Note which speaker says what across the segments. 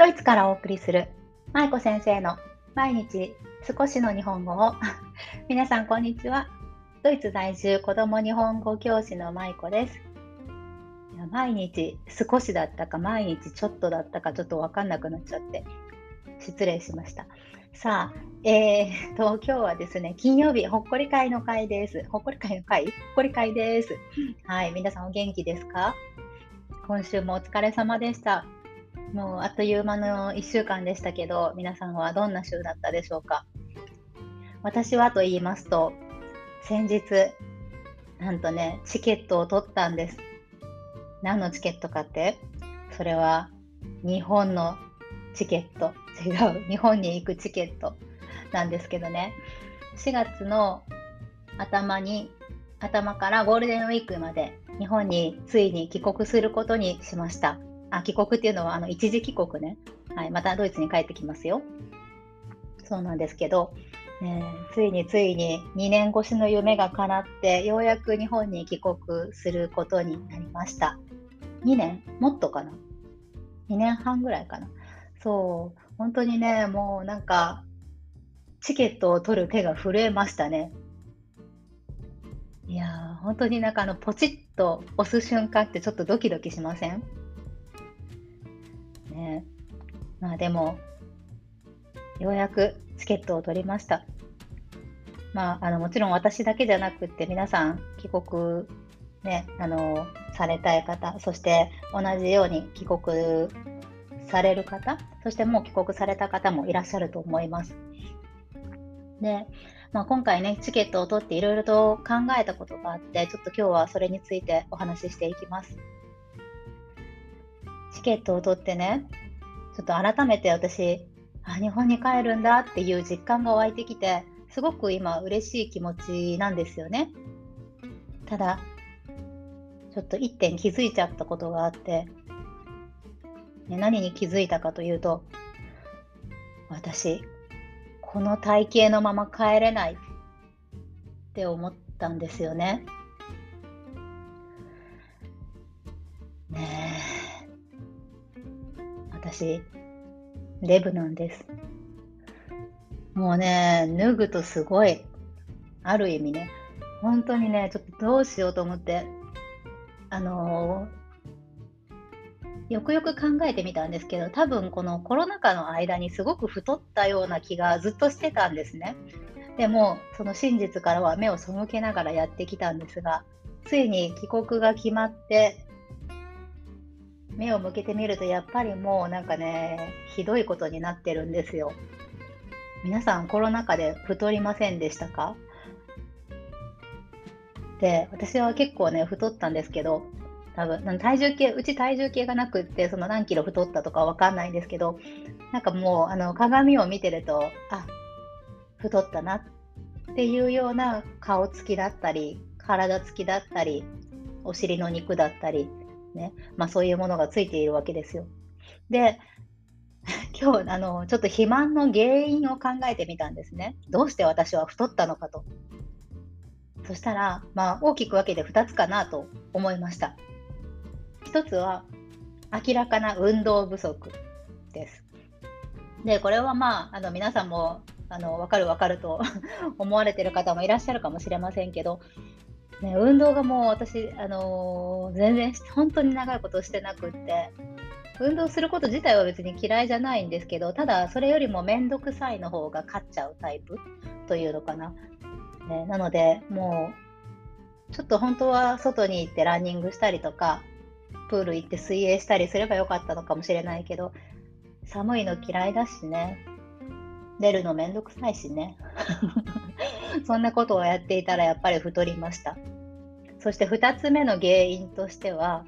Speaker 1: ドイツからお送りする舞子先生の毎日少しの日本語を 皆さんこんにちはドイツ在住子供日本語教師の舞子ですいや毎日少しだったか毎日ちょっとだったかちょっと分かんなくなっちゃって失礼しましたさあ、えーと、今日はですね、金曜日、ほっこり会の会です。ほっこり会の会？ほっこり会です。はい、皆さんお元気ですか？今週もお疲れ様でした。もうあっという間の1週間でしたけど、皆さんはどんな週だったでしょうか？私はと言いますと、先日、なんとね、チケットを取ったんです。何のチケットかってそれは日本のチケット。違う。日本に行くチケットなんですけどね。4月の頭に、頭からゴールデンウィークまで日本についに帰国することにしました。あ、帰国っていうのはあの一時帰国ね。はい、またドイツに帰ってきますよ。そうなんですけど、えー、ついについに2年越しの夢が叶って、ようやく日本に帰国することになりました。2年？もっとかな ?2 年半ぐらいかな。そう、本当にね、もうなんか、チケットを取る手が震えましたね。いやー、本当になんかあの、ポチッと押す瞬間ってちょっとドキドキしません？ね。まあでも、ようやくチケットを取りました。まあ、あのもちろん私だけじゃなくって皆さん帰国、ね、あのされたい方そして同じように帰国される方そしてもう帰国された方もいらっしゃると思います。で、まあ、今回ねチケットを取っていろいろと考えたことがあってちょっと今日はそれについてお話ししていきます。チケットを取ってね、ちょっと改めて私、あ、日本に帰るんだっていう実感が湧いてきて、すごく今嬉しい気持ちなんですよね。ただ、ちょっと一点気づいちゃったことがあって、ね、何に気づいたかというと、私、この体型のまま帰れないって思ったんですよね。ねえ。私、デブなんです。もうね、脱ぐとすごい、ある意味ね、本当にね、ちょっとどうしようと思って、あのー、よくよく考えてみたんですけど、多分このコロナ禍の間にすごく太ったような気がずっとしてたんですね。でも、その真実からは目を背けながらやってきたんですが、ついに帰国が決まって、目を向けてみるとやっぱりもうなんかねひどいことになってるんですよ。皆さんコロナ禍で太りませんでしたか？で私は結構ね太ったんですけど多分体重計うち体重計がなくってその何キロ太ったとかわかんないんですけどなんかもうあの鏡を見てるとあ太ったなっていうような顔つきだったり体つきだったりお尻の肉だったりね、まあ、そういうものがついているわけですよ。で、今日あのちょっと肥満の原因を考えてみたんですね。どうして私は太ったのかと。そしたら、まあ、大きく分けて2つかなと思いました。1つは明らかな運動不足です。で、これはまあ、あの皆さんもあの分かる分かると 思われてる方もいらっしゃるかもしれませんけど、ね、運動がもう私、あのー、全然本当に長いことしてなくって。運動すること自体は別に嫌いじゃないんですけどただそれよりも面倒くさいの方が勝っちゃうタイプというのかな、ね、なのでもうちょっと本当は外に行ってランニングしたりとかプール行って水泳したりすればよかったのかもしれないけど寒いの嫌いだしね。出るのめんどくさいしね。そんなことをやっていたらやっぱり太りました。そして2つ目の原因としては、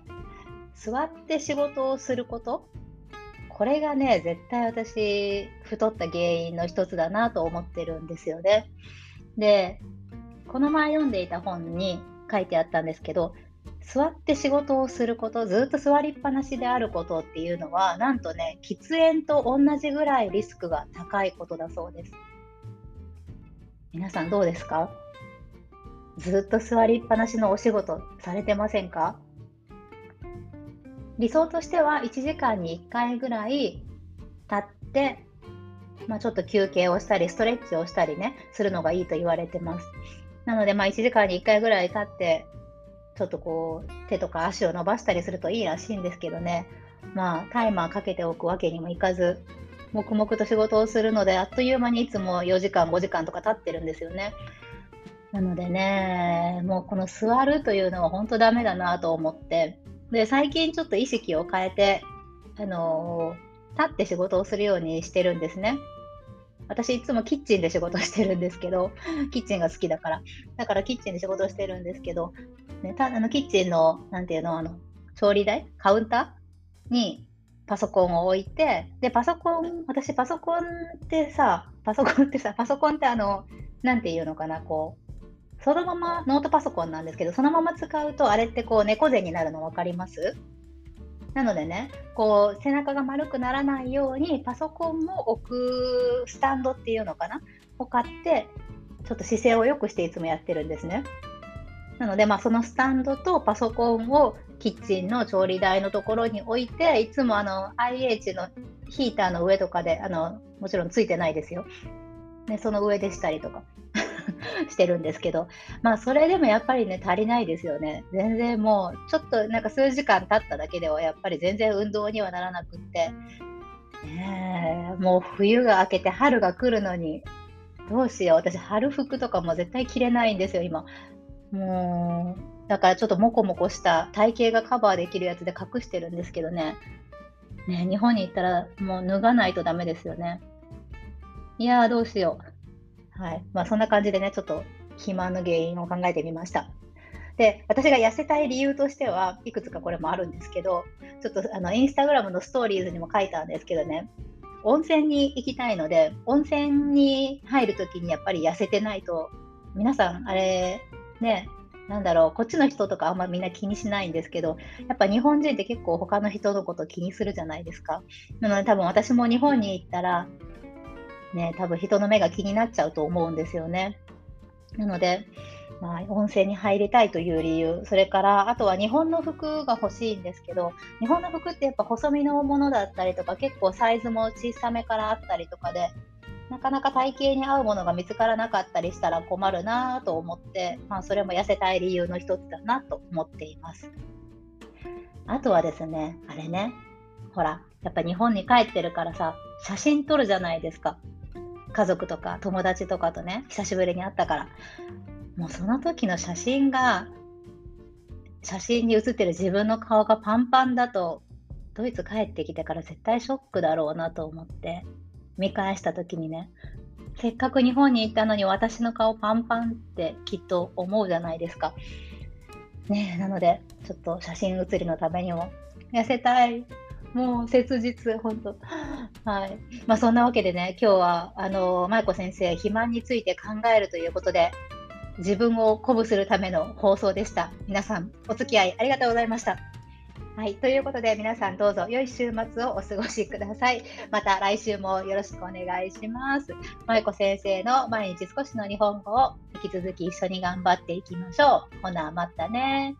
Speaker 1: 座って仕事をすること。これがね、絶対私、太った原因の一つだなと思ってるんですよね。で、この前読んでいた本に書いてあったんですけど、座って仕事をすること、ずっと座りっぱなしであることっていうのは、なんとね、喫煙と同じぐらいリスクが高いことだそうです。皆さんどうですか？ずっと座りっぱなしのお仕事されてませんか？理想としては1時間に1回ぐらい立って、まあ、ちょっと休憩をしたり、ストレッチをしたりね、するのがいいと言われてます。なので、まあ、1時間に1回ぐらい立って、ちょっとこう、手とか足を伸ばしたりするといいらしいんですけどね、まあ、タイマーかけておくわけにもいかず、黙々と仕事をするので、あっという間にいつも4時間、5時間とか経ってるんですよね。なのでね、もうこの座るというのは本当ダメだなと思って、で、最近ちょっと意識を変えて、あのー、立って仕事をするようにしてるんですね。私いつもキッチンで仕事してるんですけど、キッチンが好きだから。だからキッチンで仕事してるんですけど、ね、たあのキッチンの、なんていうの、あの、調理台？カウンターにパソコンを置いて、で、パソコン、私パソコンってさ、パソコンってさ、パソコンってあの、なんていうのかな、こう、そのままノートパソコンなんですけど、そのまま使うと、あれってこう猫背になるの分かります？なのでね、こう背中が丸くならないようにパソコンも置くスタンドっていうのかな？を買ってちょっと姿勢を良くしていつもやってるんですね。なので、まあ、そのスタンドとパソコンをキッチンの調理台のところに置いていつもあの IH のヒーターの上とかであのもちろんついてないですよ。ね、その上でしたりとか してるんですけど、まあそれでもやっぱりね、足りないですよね。全然もう、ちょっとなんか数時間経っただけではやっぱり全然運動にはならなくって、ねもう冬が明けて春が来るのに、どうしよう。私、春服とかも絶対着れないんですよ、今。もう、だからちょっとモコモコした体型がカバーできるやつで隠してるんですけどね。ね日本に行ったらもう脱がないとダメですよね。いやー、どうしよう。はいまあ、そんな感じでね、ちょっと肥満の原因を考えてみました。で、私が痩せたい理由としては、いくつかこれもあるんですけど、ちょっとあのインスタグラムのストーリーズにも書いたんですけどね、温泉に行きたいので、温泉に入るときにやっぱり痩せてないと、皆さん、あれ、ね、なんだろう、こっちの人とかあんまみんな気にしないんですけど、やっぱ日本人って結構他の人のこと気にするじゃないですか。なので多分私も日本に行ったら、ね、多分人の目が気になっちゃうと思うんですよね。なので、まあ、温泉に入りたいという理由、それからあとは日本の服が欲しいんですけど、日本の服ってやっぱ細身のものだったりとか、結構サイズも小さめからあったりとかで、なかなか体型に合うものが見つからなかったりしたら困るなと思って、まあ、それも痩せたい理由の一つだなと思っています。あとはですね、あれね、ほら、やっぱ日本に帰ってるからさ、写真撮るじゃないですか。家族とか友達とかとね、久しぶりに会ったから。もうその時の写真が、写真に写ってる自分の顔がパンパンだと、ドイツ帰ってきてから絶対ショックだろうなと思って、見返した時にね、せっかく日本に行ったのに私の顔パンパンってきっと思うじゃないですか。ねなので、ちょっと写真写りのためにも痩せたいもう切実、本当。はい。まあそんなわけでね、今日は、あの、舞子先生、肥満について考えるということで、自分を鼓舞するための放送でした。皆さん、お付き合いありがとうございました。はい。ということで、皆さんどうぞ良い週末をお過ごしください。また来週もよろしくお願いします。舞子先生の毎日少しの日本語を引き続き一緒に頑張っていきましょう。ほな、またね。